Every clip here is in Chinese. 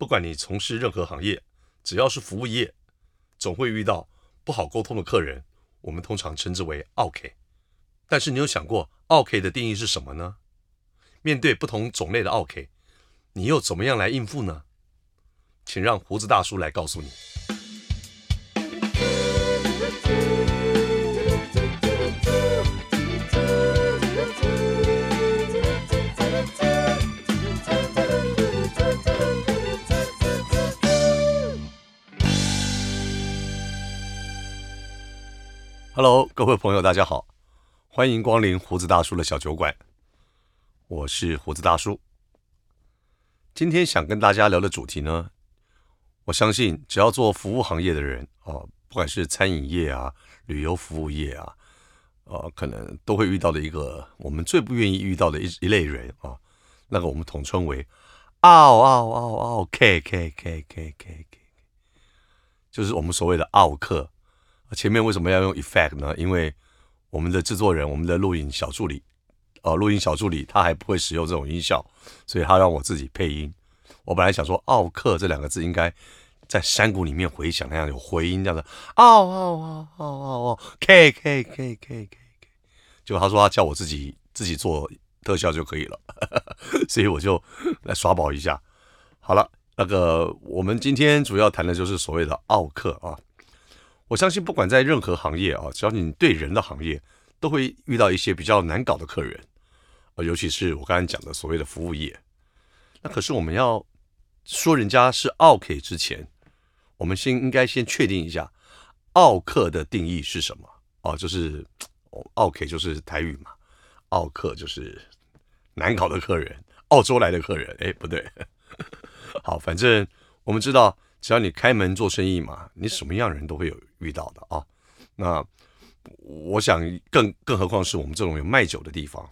不管你从事任何行业，只要是服务业，总会遇到不好沟通的客人，我们通常称之为奥客。但是你有想过奥客的定义是什么呢？面对不同种类的奥客，你又怎么样来应付呢？请让胡子大叔来告诉你。Hello，各位朋友，大家好，欢迎光临胡子大叔的小酒馆。我是胡子大叔。今天想跟大家聊的主题呢，我相信只要做服务行业的人哦，不管是餐饮业啊、旅游服务业啊，呃，可能都会遇到的一个我们最不愿意遇到的一一类人啊，那个我们统称为“奥奥奥奥 K K K K K 就是我们所谓的奥客。前面为什么要用 effect 呢？因为我们的制作人，我们的录音小助理，呃，录音小助理他还不会使用这种音效，所以他让我自己配音。我本来想说“奥克”这两个字应该在山谷里面回响那样有回音，这样的“奥奥奥奥奥奥 K K K K K K”，结果他说他叫我自己自己做特效就可以了，所以我就来耍宝一下。好了，那个我们今天主要谈的就是所谓的奥克啊。我相信，不管在任何行业啊，只要你对人的行业，都会遇到一些比较难搞的客人，啊，尤其是我刚才讲的所谓的服务业。那可是我们要说人家是奥客之前，我们先应该先确定一下奥客的定义是什么哦，就是奥客就是台语嘛，奥客就是难搞的客人，澳洲来的客人，哎，不对，好，反正我们知道。只要你开门做生意嘛，你什么样人都会有遇到的啊。那我想更更何况是我们这种有卖酒的地方，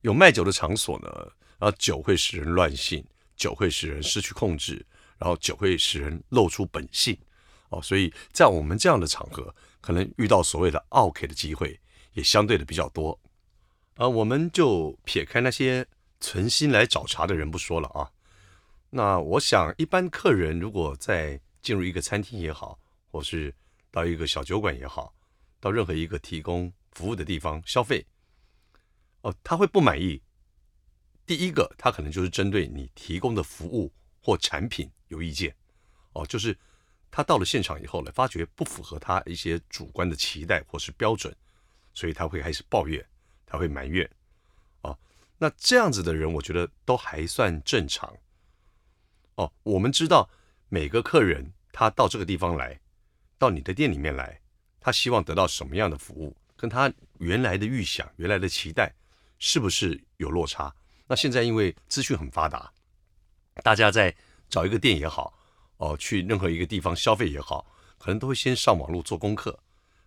有卖酒的场所呢，然后酒会使人乱性，酒会使人失去控制，然后酒会使人露出本性哦。所以在我们这样的场合，可能遇到所谓的 OK 的机会也相对的比较多。啊，我们就撇开那些存心来找茬的人不说了啊。那我想，一般客人如果在进入一个餐厅也好，或是到一个小酒馆也好，到任何一个提供服务的地方消费，哦，他会不满意。第一个，他可能就是针对你提供的服务或产品有意见，哦，就是他到了现场以后呢，发觉不符合他一些主观的期待或是标准，所以他会开始抱怨，他会埋怨，哦，那这样子的人，我觉得都还算正常。哦，我们知道每个客人他到这个地方来，到你的店里面来，他希望得到什么样的服务，跟他原来的预想、原来的期待是不是有落差？那现在因为资讯很发达，大家在找一个店也好，哦，去任何一个地方消费也好，可能都会先上网络做功课，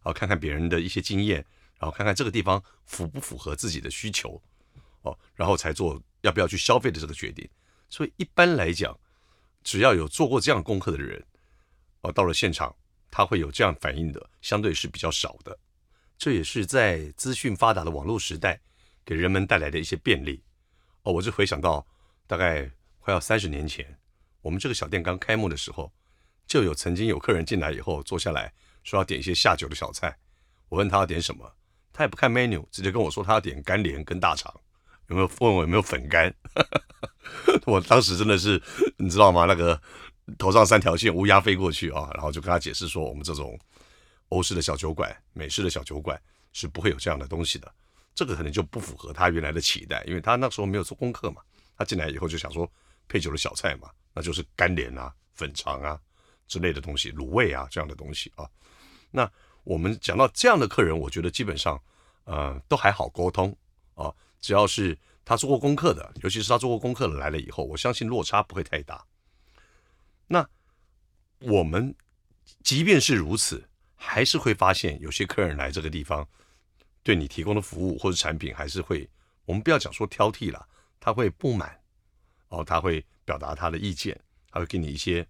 哦，看看别人的一些经验，然后看看这个地方符不符合自己的需求，哦，然后才做要不要去消费的这个决定。所以一般来讲，只要有做过这样功课的人，哦，到了现场，他会有这样反应的，相对是比较少的。这也是在资讯发达的网络时代，给人们带来的一些便利。哦，我就回想到，大概快要三十年前，我们这个小店刚开幕的时候，就有曾经有客人进来以后坐下来说要点一些下酒的小菜。我问他要点什么，他也不看 menu，直接跟我说他要点干莲跟大肠。有没有问我有没有粉干？我当时真的是，你知道吗？那个头上三条线，乌鸦飞过去啊！然后就跟他解释说，我们这种欧式的小酒馆、美式的小酒馆是不会有这样的东西的。这个可能就不符合他原来的期待，因为他那时候没有做功课嘛。他进来以后就想说配酒的小菜嘛，那就是干莲啊、粉肠啊之类的东西，卤味啊这样的东西啊。那我们讲到这样的客人，我觉得基本上呃都还好沟通啊。只要是他做过功课的，尤其是他做过功课的来了以后，我相信落差不会太大。那我们即便是如此，还是会发现有些客人来这个地方，对你提供的服务或者产品还是会，我们不要讲说挑剔了，他会不满，哦，他会表达他的意见，他会给你一些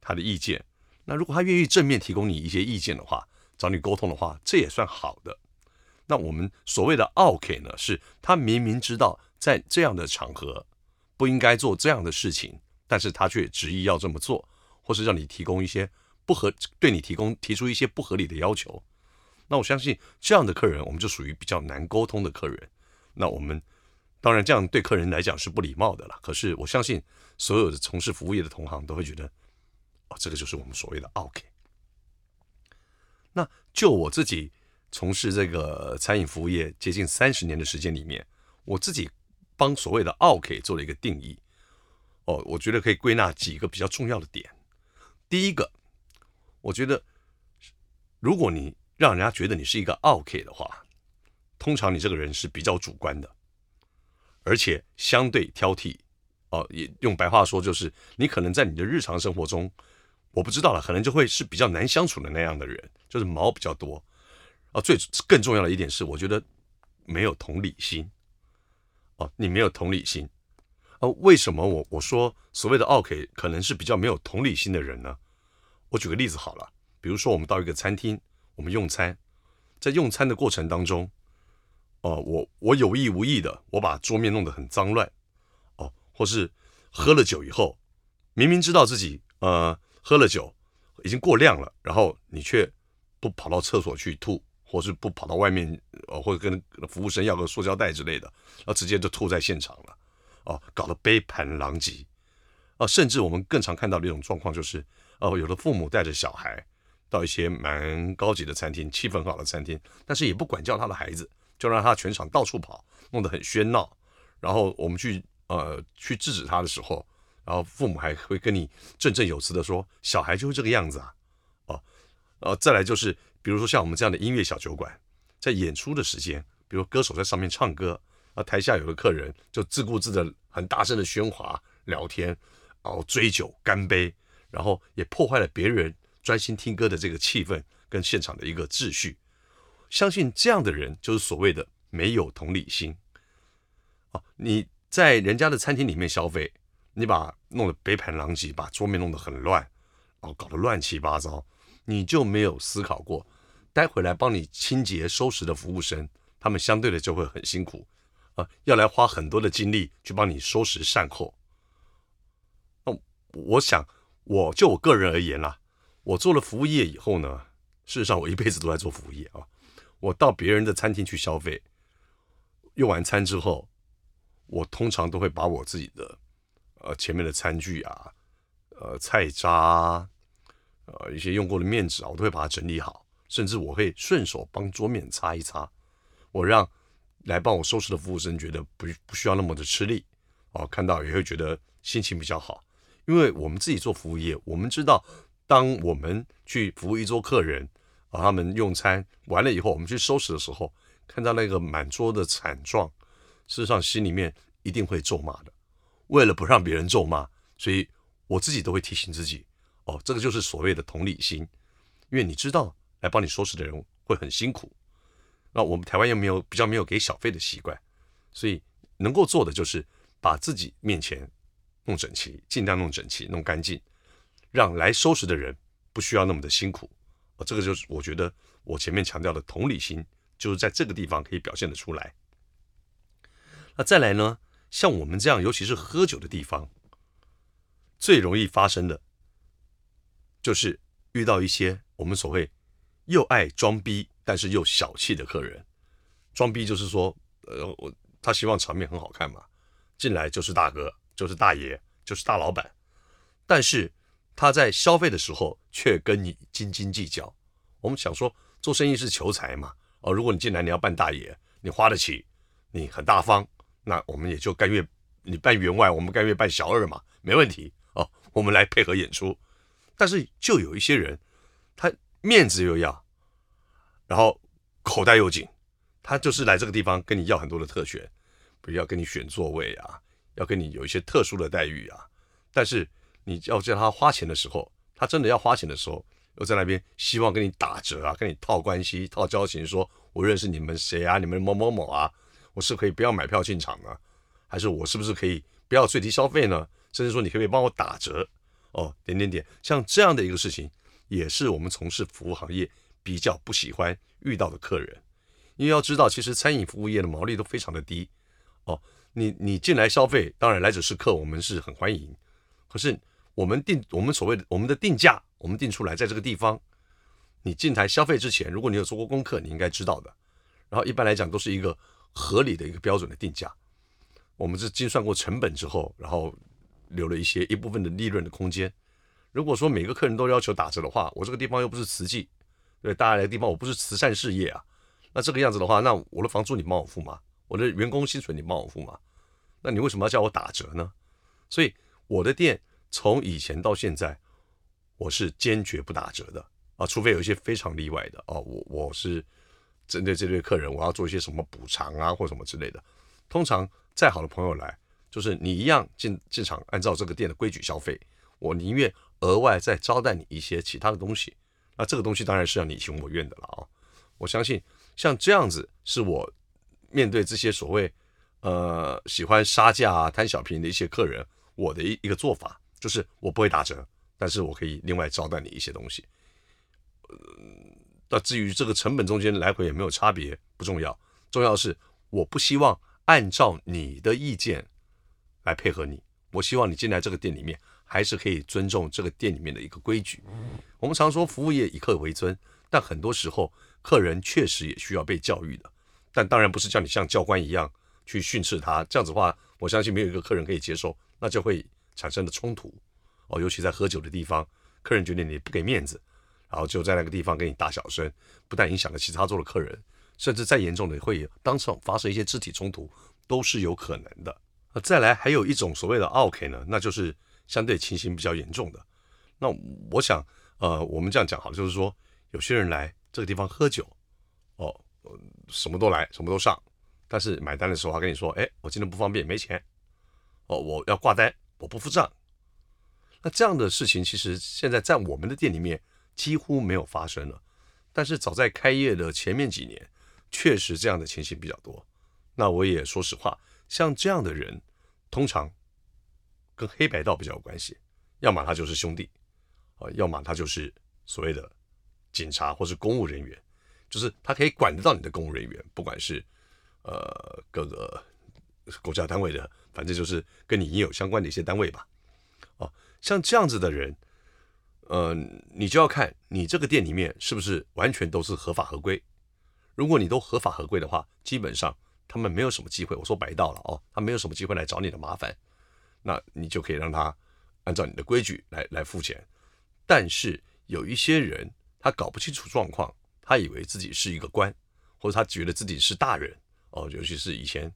他的意见。那如果他愿意正面提供你一些意见的话，找你沟通的话，这也算好的。那我们所谓的奥客呢，是他明明知道在这样的场合不应该做这样的事情，但是他却执意要这么做，或是让你提供一些不合，对你提供提出一些不合理的要求。那我相信这样的客人，我们就属于比较难沟通的客人。那我们当然这样对客人来讲是不礼貌的了。可是我相信所有的从事服务业的同行都会觉得，哦，这个就是我们所谓的 OK。那就我自己从事这个餐饮服务业接近三十年的时间里面，我自己帮所谓的 OK 做了一个定义。哦，我觉得可以归纳几个比较重要的点。第一个，我觉得如果你让人家觉得你是一个 OK 的话，通常你这个人是比较主观的，而且相对挑剔。哦，也用白话说就是，你可能在你的日常生活中，我不知道了，可能就会是比较难相处的那样的人，就是毛比较多。啊，最更重要的一点是，我觉得没有同理心。哦，你没有同理心。哦，为什么我我说所谓的 OK 可能是比较没有同理心的人呢？我举个例子好了，比如说我们到一个餐厅。我们用餐，在用餐的过程当中，哦、我我有意无意的，我把桌面弄得很脏乱，哦、或是喝了酒以后，明明知道自己呃喝了酒已经过量了，然后你却不跑到厕所去吐，或是不跑到外面，呃，或者跟服务生要个塑胶袋之类的，然后直接就吐在现场了，哦、搞得杯盘狼藉，啊、甚至我们更常看到的一种状况就是，哦、有的父母带着小孩。到一些蛮高级的餐厅，气氛好的餐厅，但是也不管教他的孩子，就让他全场到处跑，弄得很喧闹。然后我们去呃去制止他的时候，然后父母还会跟你振振有词的说：“小孩就是这个样子啊。”哦，呃，再来就是比如说像我们这样的音乐小酒馆，在演出的时间，比如歌手在上面唱歌，啊，台下有个客人就自顾自的很大声的喧哗聊天，然后追酒干杯，然后也破坏了别人。专心听歌的这个气氛跟现场的一个秩序，相信这样的人就是所谓的没有同理心。啊，你在人家的餐厅里面消费，你把弄得杯盘狼藉，把桌面弄得很乱，哦，搞得乱七八糟，你就没有思考过，待会来帮你清洁收拾的服务生，他们相对的就会很辛苦，啊，要来花很多的精力去帮你收拾善后。那我想，我就我个人而言啦。我做了服务业以后呢，事实上我一辈子都在做服务业啊。我到别人的餐厅去消费，用完餐之后，我通常都会把我自己的呃前面的餐具啊、呃菜渣、呃一些用过的面纸啊，我都会把它整理好，甚至我会顺手帮桌面擦一擦。我让来帮我收拾的服务生觉得不不需要那么的吃力哦，看到也会觉得心情比较好，因为我们自己做服务业，我们知道。当我们去服务一桌客人，啊，他们用餐完了以后，我们去收拾的时候，看到那个满桌的惨状，事实上心里面一定会咒骂的。为了不让别人咒骂，所以我自己都会提醒自己，哦，这个就是所谓的同理心，因为你知道来帮你收拾的人会很辛苦。那我们台湾又没有比较没有给小费的习惯，所以能够做的就是把自己面前弄整齐，尽量弄整齐，弄干净。让来收拾的人不需要那么的辛苦，哦，这个就是我觉得我前面强调的同理心，就是在这个地方可以表现得出来。那再来呢，像我们这样，尤其是喝酒的地方，最容易发生的，就是遇到一些我们所谓又爱装逼，但是又小气的客人。装逼就是说，呃，我他希望场面很好看嘛，进来就是大哥，就是大爷，就是大老板，但是。他在消费的时候却跟你斤斤计较。我们想说，做生意是求财嘛。哦，如果你进来你要扮大爷，你花得起，你很大方，那我们也就甘愿你扮员外，我们甘愿扮小二嘛，没问题哦。我们来配合演出。但是就有一些人，他面子又要，然后口袋又紧，他就是来这个地方跟你要很多的特权，不要跟你选座位啊，要跟你有一些特殊的待遇啊，但是。你要叫他花钱的时候，他真的要花钱的时候，又在那边希望跟你打折啊，跟你套关系、套交情，说我认识你们谁啊，你们某某某啊，我是可以不要买票进场呢，还是我是不是可以不要最低消费呢？甚至说你可不可以帮我打折？哦，点点点，像这样的一个事情，也是我们从事服务行业比较不喜欢遇到的客人，因为要知道，其实餐饮服务业的毛利都非常的低哦。你你进来消费，当然来者是客，我们是很欢迎。可是我们定我们所谓的我们的定价，我们定出来在这个地方，你进台消费之前，如果你有做过功课，你应该知道的。然后一般来讲都是一个合理的一个标准的定价。我们是精算过成本之后，然后留了一些一部分的利润的空间。如果说每个客人都要求打折的话，我这个地方又不是慈济，对大家来的地方我不是慈善事业啊。那这个样子的话，那我的房租你帮我付吗？我的员工薪水你帮我付吗？那你为什么要叫我打折呢？所以我的店从以前到现在，我是坚决不打折的啊，除非有一些非常例外的哦，我我是针对这类客人，我要做一些什么补偿啊或什么之类的。通常再好的朋友来，就是你一样进进场，按照这个店的规矩消费，我宁愿额外再招待你一些其他的东西。那这个东西当然是要你情我愿的了啊。我相信像这样子是我面对这些所谓。呃，喜欢杀价啊、贪小便宜的一些客人，我的一一个做法就是我不会打折，但是我可以另外招待你一些东西。呃，那至于这个成本中间来回也没有差别，不重要，重要是我不希望按照你的意见来配合你，我希望你进来这个店里面还是可以尊重这个店里面的一个规矩。我们常说服务业以客为尊，但很多时候客人确实也需要被教育的，但当然不是叫你像教官一样。去训斥他，这样子的话，我相信没有一个客人可以接受，那就会产生的冲突哦。尤其在喝酒的地方，客人觉得你不给面子，然后就在那个地方跟你大小声，不但影响了其他桌的客人，甚至再严重的会当场发生一些肢体冲突，都是有可能的。再来还有一种所谓的 “OK” 呢，那就是相对情形比较严重的。那我想，呃，我们这样讲好，就是说有些人来这个地方喝酒，哦，什么都来，什么都上。但是买单的时候，他跟你说：“哎，我今天不方便，没钱，哦，我要挂单，我不付账。”那这样的事情，其实现在在我们的店里面几乎没有发生了。但是早在开业的前面几年，确实这样的情形比较多。那我也说实话，像这样的人，通常跟黑白道比较有关系，要么他就是兄弟，啊，要么他就是所谓的警察或是公务人员，就是他可以管得到你的公务人员，不管是。呃，各个国家单位的，反正就是跟你也有相关的一些单位吧。哦，像这样子的人，呃，你就要看你这个店里面是不是完全都是合法合规。如果你都合法合规的话，基本上他们没有什么机会。我说白道了哦，他没有什么机会来找你的麻烦。那你就可以让他按照你的规矩来来付钱。但是有一些人，他搞不清楚状况，他以为自己是一个官，或者他觉得自己是大人。哦，尤其是以前，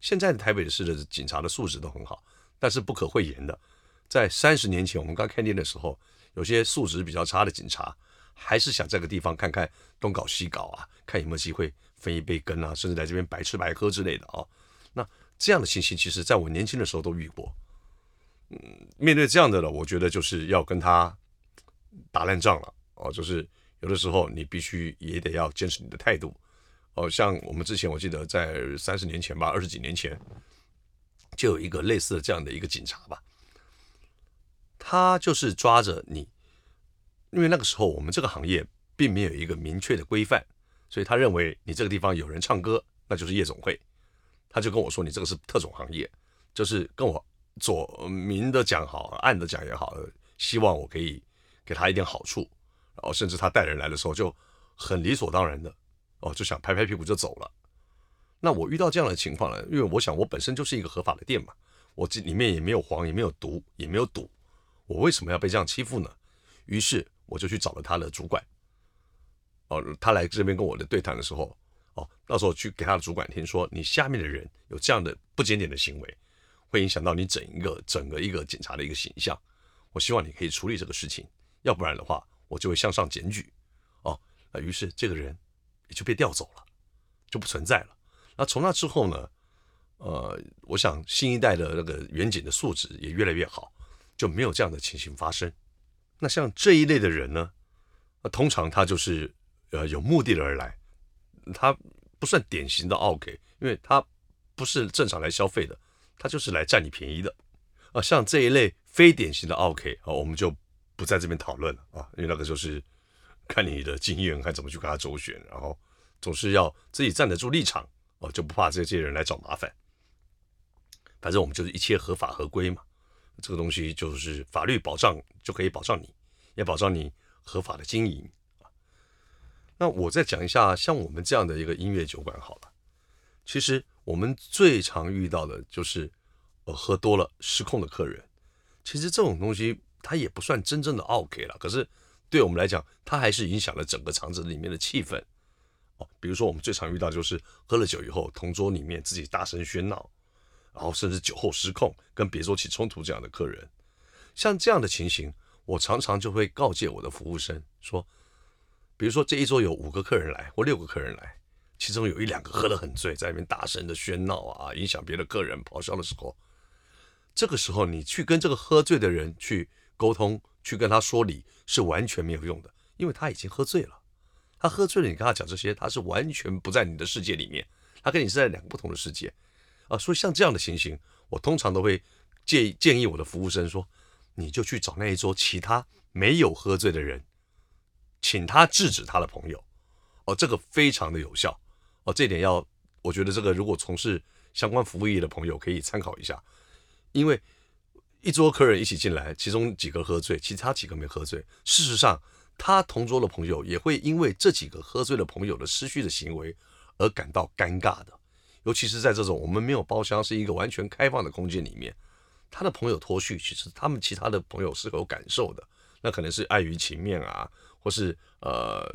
现在的台北市的警察的素质都很好，但是不可讳言的，在三十年前我们刚开店的时候，有些素质比较差的警察，还是想在个地方看看东搞西搞啊，看有没有机会分一杯羹啊，甚至在这边白吃白喝之类的啊。那这样的情形，其实在我年轻的时候都遇过。嗯，面对这样的了，我觉得就是要跟他打烂仗了哦，就是有的时候你必须也得要坚持你的态度。哦，像我们之前，我记得在三十年前吧，二十几年前，就有一个类似的这样的一个警察吧，他就是抓着你，因为那个时候我们这个行业并没有一个明确的规范，所以他认为你这个地方有人唱歌，那就是夜总会，他就跟我说你这个是特种行业，就是跟我左明的讲好，暗的讲也好，希望我可以给他一点好处，然后甚至他带人来的时候就很理所当然的。哦，就想拍拍屁股就走了。那我遇到这样的情况呢？因为我想我本身就是一个合法的店嘛，我这里面也没有黄，也没有毒，也没有赌，我为什么要被这样欺负呢？于是我就去找了他的主管。哦，他来这边跟我的对谈的时候，哦，到时候去给他的主管听说，你下面的人有这样的不检点的行为，会影响到你整一个整个一个警察的一个形象。我希望你可以处理这个事情，要不然的话，我就会向上检举。哦，那于是这个人也。就被调走了，就不存在了。那从那之后呢？呃，我想新一代的那个员警的素质也越来越好，就没有这样的情形发生。那像这一类的人呢，那通常他就是呃有目的的而来，他不算典型的奥 K，，因为他不是正常来消费的，他就是来占你便宜的。啊，像这一类非典型的奥 K，啊，我们就不在这边讨论了啊，因为那个就是。看你的经验，看怎么去跟他周旋，然后总是要自己站得住立场哦，就不怕这些人来找麻烦。反正我们就是一切合法合规嘛，这个东西就是法律保障就可以保障你，也保障你合法的经营。那我再讲一下，像我们这样的一个音乐酒馆好了，其实我们最常遇到的就是，呃，喝多了失控的客人。其实这种东西它也不算真正的 OK 了，可是对我们来讲，它还是影响了整个场子里面的气氛。哦，比如说我们最常遇到就是喝了酒以后，同桌里面自己大声喧闹，然后甚至酒后失控，跟别桌起冲突这样的客人。像这样的情形，我常常就会告诫我的服务生说，比如说这一桌有五个客人来或六个客人来，其中有一两个喝得很醉，在那边大声的喧闹啊，影响别的客人咆哮的时候。这个时候，你去跟这个喝醉的人去沟通，去跟他说理，是完全没有用的，因为他已经喝醉了。他喝醉了，你跟他讲这些，他是完全不在你的世界里面，他跟你是在两个不同的世界啊。所以像这样的情形，我通常都会建建议我的服务生说，你就去找那一桌其他没有喝醉的人，请他制止他的朋友。哦，这个非常的有效。哦，这点要，我觉得这个如果从事相关服务业的朋友可以参考一下。因为一桌客人一起进来，其中几个喝醉，其他几个没喝醉。事实上，他同桌的朋友也会因为这几个喝醉的朋友的失序的行为而感到尴尬的。尤其是在这种我们没有包厢，是一个完全开放的空间里面，他的朋友脱序，其实他们其他的朋友是有感受的。那可能是碍于情面啊，或是呃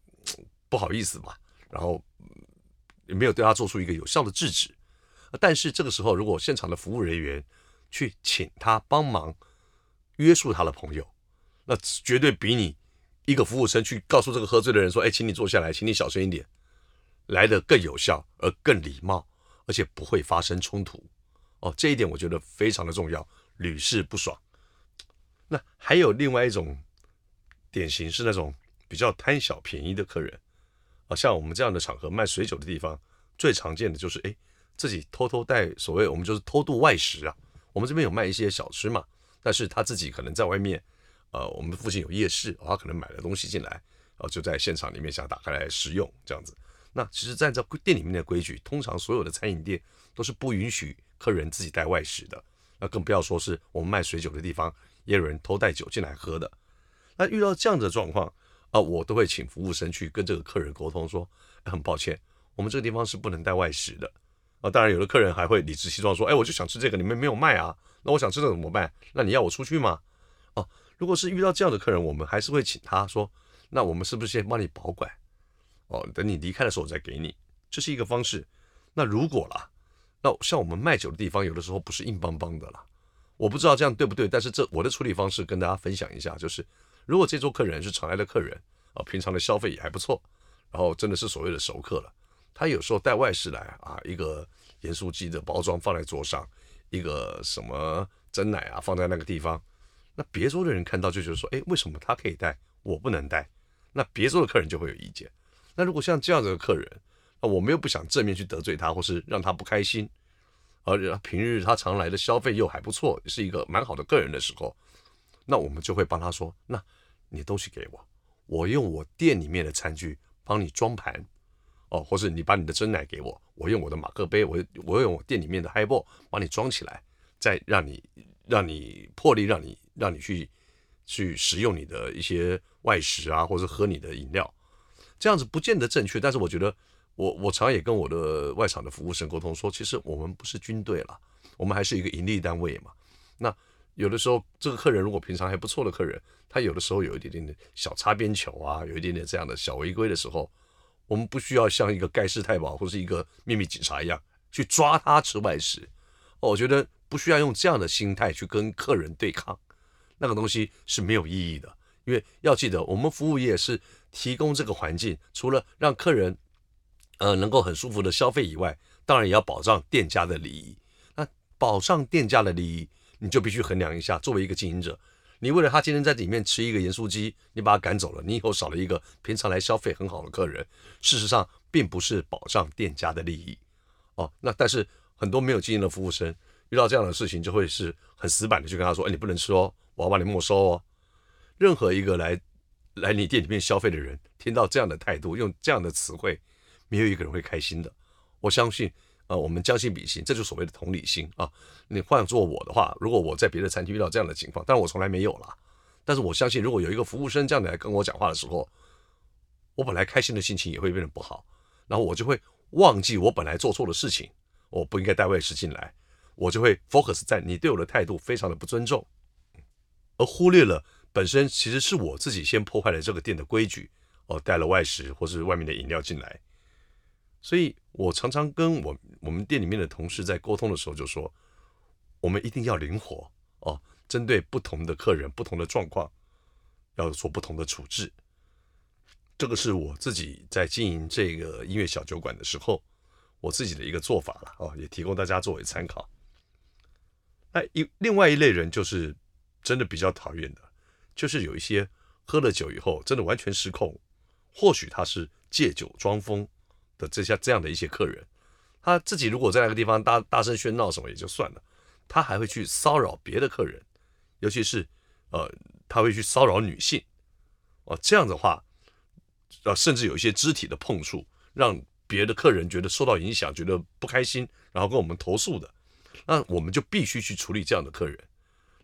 不好意思嘛，然后也没有对他做出一个有效的制止。但是这个时候，如果现场的服务人员去请他帮忙约束他的朋友，那绝对比你一个服务生去告诉这个喝醉的人说：“哎，请你坐下来，请你小声一点”，来的更有效，而更礼貌，而且不会发生冲突。哦，这一点我觉得非常的重要，屡试不爽。那还有另外一种典型是那种比较贪小便宜的客人啊，像我们这样的场合卖水酒的地方，最常见的就是哎。自己偷偷带所谓我们就是偷渡外食啊，我们这边有卖一些小吃嘛，但是他自己可能在外面，呃，我们附近有夜市，他可能买了东西进来，然后就在现场里面想打开来食用这样子。那其实按照店里面的规矩，通常所有的餐饮店都是不允许客人自己带外食的，那更不要说是我们卖水酒的地方，也有人偷带酒进来喝的。那遇到这样的状况啊，我都会请服务生去跟这个客人沟通说，很抱歉，我们这个地方是不能带外食的。啊，当然，有的客人还会理直气壮说：“哎，我就想吃这个，你们没有卖啊？那我想吃这个怎么办？那你要我出去吗？”哦，如果是遇到这样的客人，我们还是会请他说：“那我们是不是先帮你保管？哦，等你离开的时候我再给你，这是一个方式。那如果啦，那像我们卖酒的地方，有的时候不是硬邦邦的啦。我不知道这样对不对，但是这我的处理方式跟大家分享一下，就是如果这桌客人是常来的客人啊，平常的消费也还不错，然后真的是所谓的熟客了。他有时候带外食来啊，一个盐酥鸡的包装放在桌上，一个什么珍奶啊放在那个地方，那别桌的人看到就觉得说，哎，为什么他可以带，我不能带？那别桌的客人就会有意见。那如果像这样子的客人，那我们又不想正面去得罪他，或是让他不开心，而平日他常来的消费又还不错，是一个蛮好的客人的时候，那我们就会帮他说，那你东西给我，我用我店里面的餐具帮你装盘。哦，或是你把你的真奶给我，我用我的马克杯，我我用我店里面的 highball 帮你装起来，再让你让你破例让你让你去去食用你的一些外食啊，或者喝你的饮料，这样子不见得正确。但是我觉得我我常也跟我的外场的服务生沟通说，其实我们不是军队了，我们还是一个盈利单位嘛。那有的时候这个客人如果平常还不错的客人，他有的时候有一点点的小擦边球啊，有一点点这样的小违规的时候。我们不需要像一个盖世太保或是一个秘密警察一样去抓他吃外食，我觉得不需要用这样的心态去跟客人对抗，那个东西是没有意义的。因为要记得，我们服务业是提供这个环境，除了让客人呃能够很舒服的消费以外，当然也要保障店家的利益。那保障店家的利益，你就必须衡量一下，作为一个经营者。你为了他今天在里面吃一个盐酥鸡，你把他赶走了，你以后少了一个平常来消费很好的客人。事实上，并不是保障店家的利益哦。那但是很多没有经验的服务生遇到这样的事情，就会是很死板的去跟他说：“哎，你不能吃哦，我要把你没收哦。”任何一个来来你店里面消费的人，听到这样的态度，用这样的词汇，没有一个人会开心的。我相信，呃，我们将心比心，这就是所谓的同理心啊。你换做我的话，如果我在别的餐厅遇到这样的情况，但是我从来没有啦。但是我相信，如果有一个服务生这样来跟我讲话的时候，我本来开心的心情也会变得不好，然后我就会忘记我本来做错的事情，我不应该带外食进来，我就会 focus 在你对我的态度非常的不尊重，而忽略了本身其实是我自己先破坏了这个店的规矩，哦，带了外食或是外面的饮料进来，所以我常常跟我我们店里面的同事在沟通的时候就说，我们一定要灵活哦。针对不同的客人、不同的状况，要做不同的处置。这个是我自己在经营这个音乐小酒馆的时候，我自己的一个做法了哦，也提供大家作为参考。那一另外一类人就是真的比较讨厌的，就是有一些喝了酒以后真的完全失控，或许他是借酒装疯的这些这样的一些客人，他自己如果在那个地方大大声喧闹什么也就算了，他还会去骚扰别的客人。尤其是，呃，他会去骚扰女性，哦，这样的话，呃，甚至有一些肢体的碰触，让别的客人觉得受到影响，觉得不开心，然后跟我们投诉的，那我们就必须去处理这样的客人。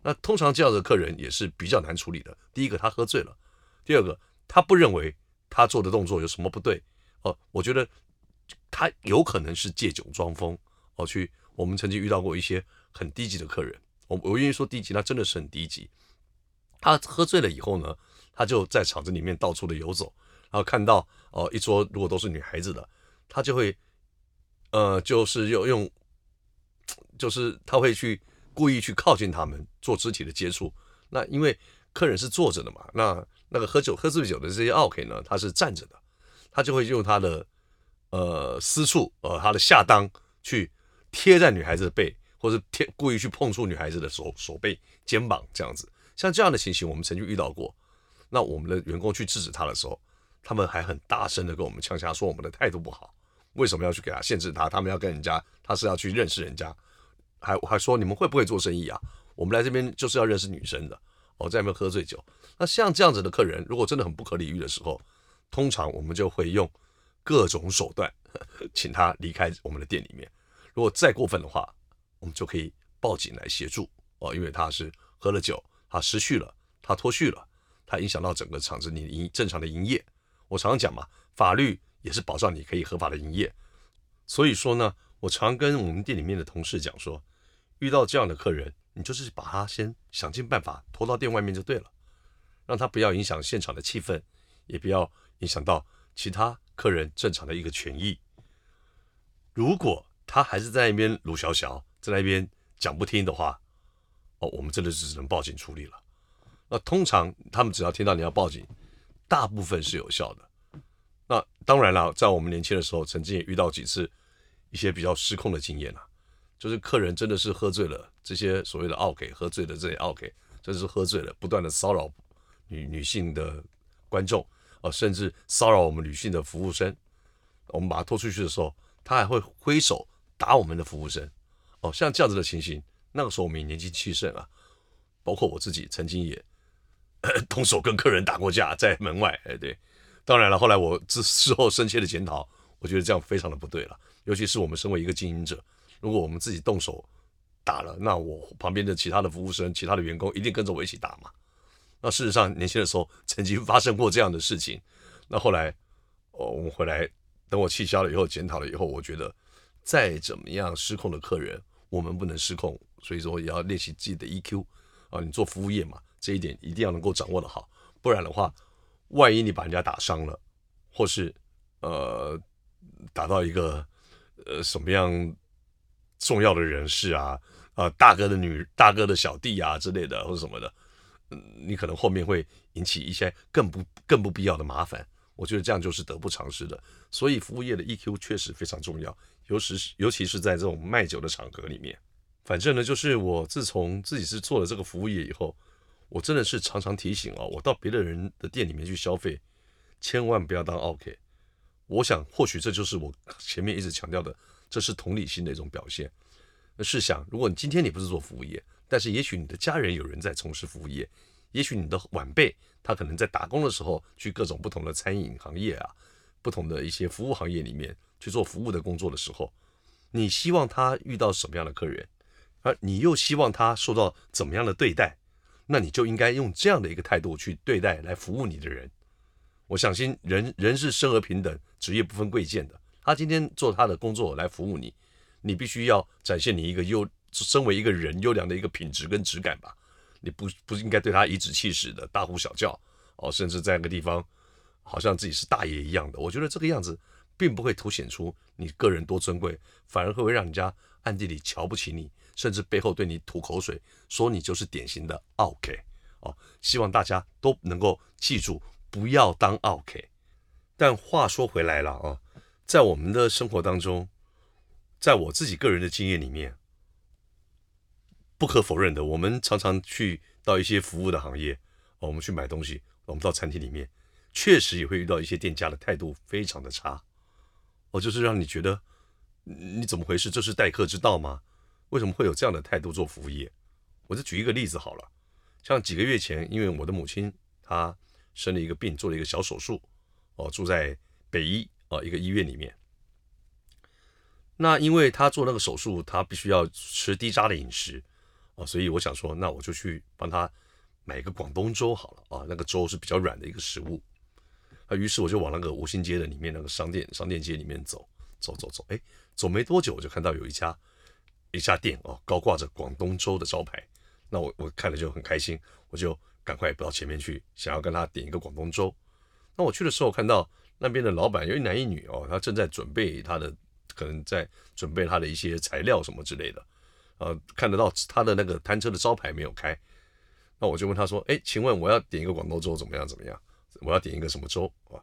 那通常这样的客人也是比较难处理的。第一个，他喝醉了；第二个，他不认为他做的动作有什么不对。哦，我觉得他有可能是借酒装疯。哦，去，我们曾经遇到过一些很低级的客人。我我愿意说低级，他真的是很低级。他喝醉了以后呢，他就在场子里面到处的游走，然后看到哦、一桌如果都是女孩子的，他就会呃就是用用，就是他会去故意去靠近他们做肢体的接触。那因为客人是坐着的嘛，那那个喝酒喝醉酒的这些奥客呢，他是站着的，他就会用他的呃私处呃他的下裆去贴在女孩子的背。或者贴故意去碰触女孩子的手手背、肩膀这样子，像这样的情形，我们曾经遇到过。那我们的员工去制止他的时候，他们还很大声的跟我们呛下说我们的态度不好，为什么要去给他限制他？他们要跟人家，他是要去认识人家，还还说你们会不会做生意啊？我们来这边就是要认识女生的。哦，在那边喝醉酒，那像这样子的客人，如果真的很不可理喻的时候，通常我们就会用各种手段 请他离开我们的店里面。如果再过分的话，我们就可以报警来协助哦，因为他是喝了酒，他失序了，他脱序了，他影响到整个场子你营正常的营业。我常常讲嘛，法律也是保障你可以合法的营业。所以说呢，我常跟我们店里面的同事讲说，遇到这样的客人，你就是把他先想尽办法拖到店外面就对了，让他不要影响现场的气氛，也不要影响到其他客人正常的一个权益。如果他还是在那边鲁小小。在那边讲不听的话，哦，我们真的是只能报警处理了。那通常他们只要听到你要报警，大部分是有效的。那当然了，在我们年轻的时候，曾经也遇到几次一些比较失控的经验啊，就是客人真的是喝醉了，这些所谓的奥客喝醉的这些奥客，真是喝醉了，不断的骚扰女女性的观众，哦，甚至骚扰我们女性的服务生。我们把他拖出去的时候，他还会挥手打我们的服务生。哦，像这样子的情形，那个时候我们也年轻气盛啊，包括我自己曾经也 动手跟客人打过架，在门外。哎，对，当然了，后来我之事后深切的检讨，我觉得这样非常的不对了。尤其是我们身为一个经营者，如果我们自己动手打了，那我旁边的其他的服务生、其他的员工一定跟着我一起打嘛。那事实上，年轻的时候 曾经发生过这样的事情。那后来，哦，我们回来等我气消了以后，检讨了以后，我觉得。再怎么样失控的客人，我们不能失控，所以说也要练习自己的 EQ 啊。你做服务业嘛，这一点一定要能够掌握的好，不然的话，万一你把人家打伤了，或是呃打到一个呃什么样重要的人士啊啊、大哥的女大哥的小弟啊之类的或者什么的，你可能后面会引起一些更不更不必要的麻烦。我觉得这样就是得不偿失的，所以服务业的 EQ 确实非常重要，尤其是尤其是在这种卖酒的场合里面。反正呢，就是我自从自己是做了这个服务业以后，我真的是常常提醒啊，我到别的人的店里面去消费，千万不要当 OK。我想，或许这就是我前面一直强调的，这是同理心的一种表现。那试想，如果你今天你不是做服务业，但是也许你的家人有人在从事服务业。也许你的晚辈他可能在打工的时候去各种不同的餐饮行业啊，不同的一些服务行业里面去做服务的工作的时候，你希望他遇到什么样的客人，而你又希望他受到怎么样的对待，那你就应该用这样的一个态度去对待来服务你的人。我相信人人是生而平等，职业不分贵贱的。他今天做他的工作来服务你，你必须要展现你一个优，身为一个人优良的一个品质跟质感吧。你不不应该对他颐指气使的大呼小叫哦，甚至在那个地方好像自己是大爷一样的。我觉得这个样子并不会凸显出你个人多尊贵，反而会让人家暗地里瞧不起你，甚至背后对你吐口水，说你就是典型的奥客哦。希望大家都能够记住。不要当奥客，但话说回来了啊，在我们的生活当中，在我自己个人的经验里面，不可否认的，我们常常去到一些服务的行业，哦我们去买东西，我们到餐厅里面，确实也会遇到一些店家的态度非常的差，哦，就是让你觉得你怎么回事？这是待客之道吗？为什么会有这样的态度做服务业？我就举一个例子好了，像几个月前，因为我的母亲她。生了一个病，做了一个小手术，哦，住在北医哦一个医院里面。那因为他做那个手术，他必须要吃低渣的饮食，哦，所以我想说，那我就去帮他买一个广东粥好了啊，那个粥是比较软的一个食物。啊，于是我就往那个吴兴街的里面那个商店商店街里面走，走走走，哎，走没多久我就看到有一家一家店哦，高挂着广东粥的招牌，那我我看了就很开心，我就。赶快跑到前面去，想要跟他点一个广东粥。那我去的时候，看到那边的老板有一男一女哦，他正在准备他的，可能在准备他的一些材料什么之类的。呃，看得到他的那个摊车的招牌没有开。那我就问他说：“哎，请问我要点一个广东粥怎么样？怎么样？我要点一个什么粥啊？”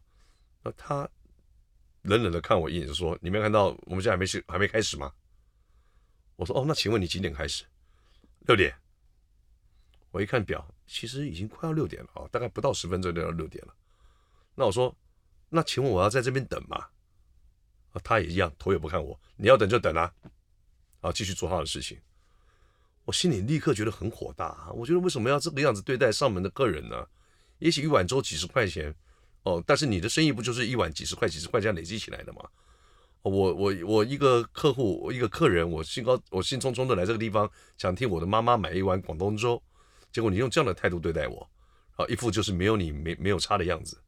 那他冷冷的看我一眼，说：“你没有看到我们现在还没去还没开始吗？”我说：“哦，那请问你几点开始？”六点。我一看表。其实已经快要六点了啊，大概不到十分钟就要六点了。那我说，那请问我要在这边等吗？啊，他也一样，头也不看我，你要等就等啊，啊，继续做他的事情。我心里立刻觉得很火大，我觉得为什么要这个样子对待上门的客人呢？也许一碗粥几十块钱，哦，但是你的生意不就是一碗几十块、几十块这样累积起来的吗？我我我一个客户，一个客人，我兴高我兴冲冲的来这个地方，想替我的妈妈买一碗广东粥。结果你用这样的态度对待我，啊，一副就是没有你没没有差的样子，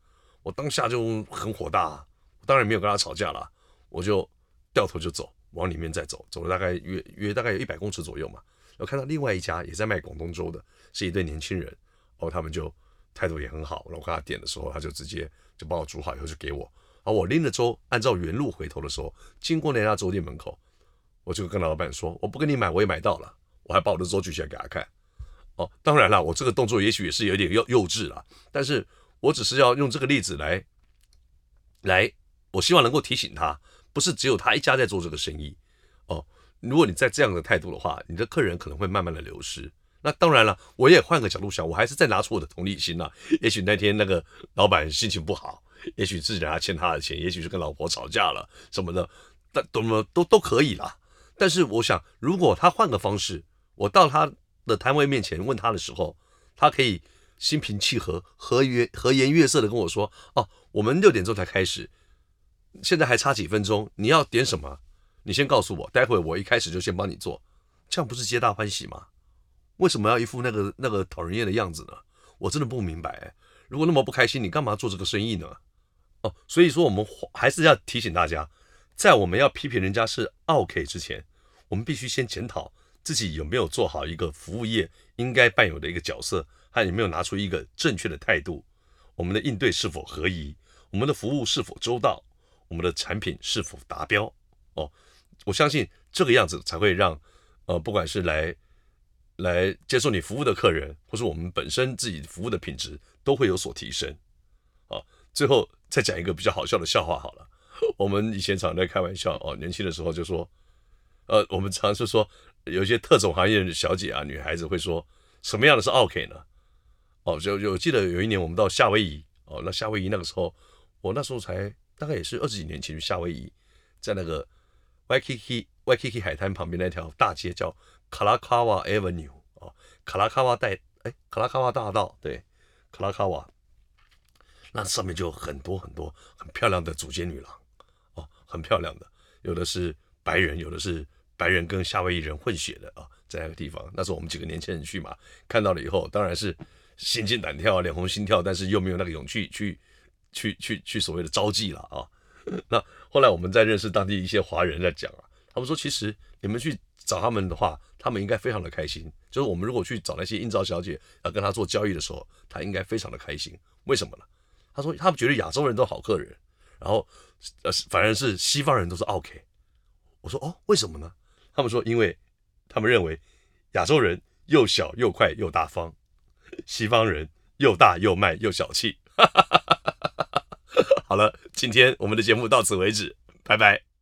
我当下就很火大，我当然没有跟他吵架了，我就掉头就走，往里面再走，走了大概约约大概有一百公尺左右嘛，然后看到另外一家也在卖广东粥的，是一对年轻人，然后他们就态度也很好，然后我跟他点的时候，他就直接就帮我煮好以后就给我，而我拎着粥按照原路回头的时候，经过那家粥店门口，我就跟老板说，我不跟你买，我也买到了，我还把我的粥举起来给他看。哦，当然了，我这个动作也许也是有点幼幼稚了，但是我只是要用这个例子来，来，我希望能够提醒他，不是只有他一家在做这个生意。哦，如果你在这样的态度的话，你的客人可能会慢慢的流失。那当然了，我也换个角度想，我还是再拿出我的同理心呐。也许那天那个老板心情不好，也许自己人家欠他的钱，也许是跟老婆吵架了什么的，但怎么都都可以啦。但是我想，如果他换个方式，我到他。的摊位面前问他的时候，他可以心平气和、和颜和颜悦色的跟我说：“哦，我们六点钟才开始，现在还差几分钟，你要点什么？你先告诉我，待会我一开始就先帮你做，这样不是皆大欢喜吗？为什么要一副那个那个讨人厌的样子呢？我真的不明白，如果那么不开心，你干嘛做这个生意呢？哦，所以说我们还是要提醒大家，在我们要批评人家是奥客之前，我们必须先检讨。自己有没有做好一个服务业应该扮有的一个角色，还有没有拿出一个正确的态度？我们的应对是否合宜？我们的服务是否周到？我们的产品是否达标？哦，我相信这个样子才会让，呃，不管是来来接受你服务的客人，或是我们本身自己服务的品质，都会有所提升。啊，最后再讲一个比较好笑的笑话好了。我们以前常在开玩笑哦，年轻的时候就说，呃，我们常是说。有一些特种行业的小姐啊，女孩子会说什么样的是奥 k 呢？哦，就就记得有一年我们到夏威夷哦，那夏威夷那个时候，我那时候才大概也是二十几年前去夏威夷，在那个 Waikiki Waikiki 海滩旁边那条大街叫 Kalakaua Avenue 哦，卡拉卡瓦带哎，卡拉卡瓦大道对，卡拉卡瓦，那上面就有很多很多很漂亮的祖间女郎哦，很漂亮的，有的是白人，有的是白人跟夏威夷人混血的啊，在那个地方，那时候我们几个年轻人去嘛，看到了以后，当然是心惊胆跳、脸红心跳，但是又没有那个勇气去去去去所谓的招妓了啊。那后来我们在认识当地一些华人在讲啊，他们说其实你们去找他们的话，他们应该非常的开心。就是我们如果去找那些应召小姐要跟他做交易的时候，他应该非常的开心。为什么呢？他说他们觉得亚洲人都好客人，然后呃反而是西方人都是 OK。我说哦，为什么呢？他们说因为他们认为亚洲人又小又快又大方，西方人又大又慢又小气。哈哈哈哈好了，今天我们的节目到此为止，拜拜。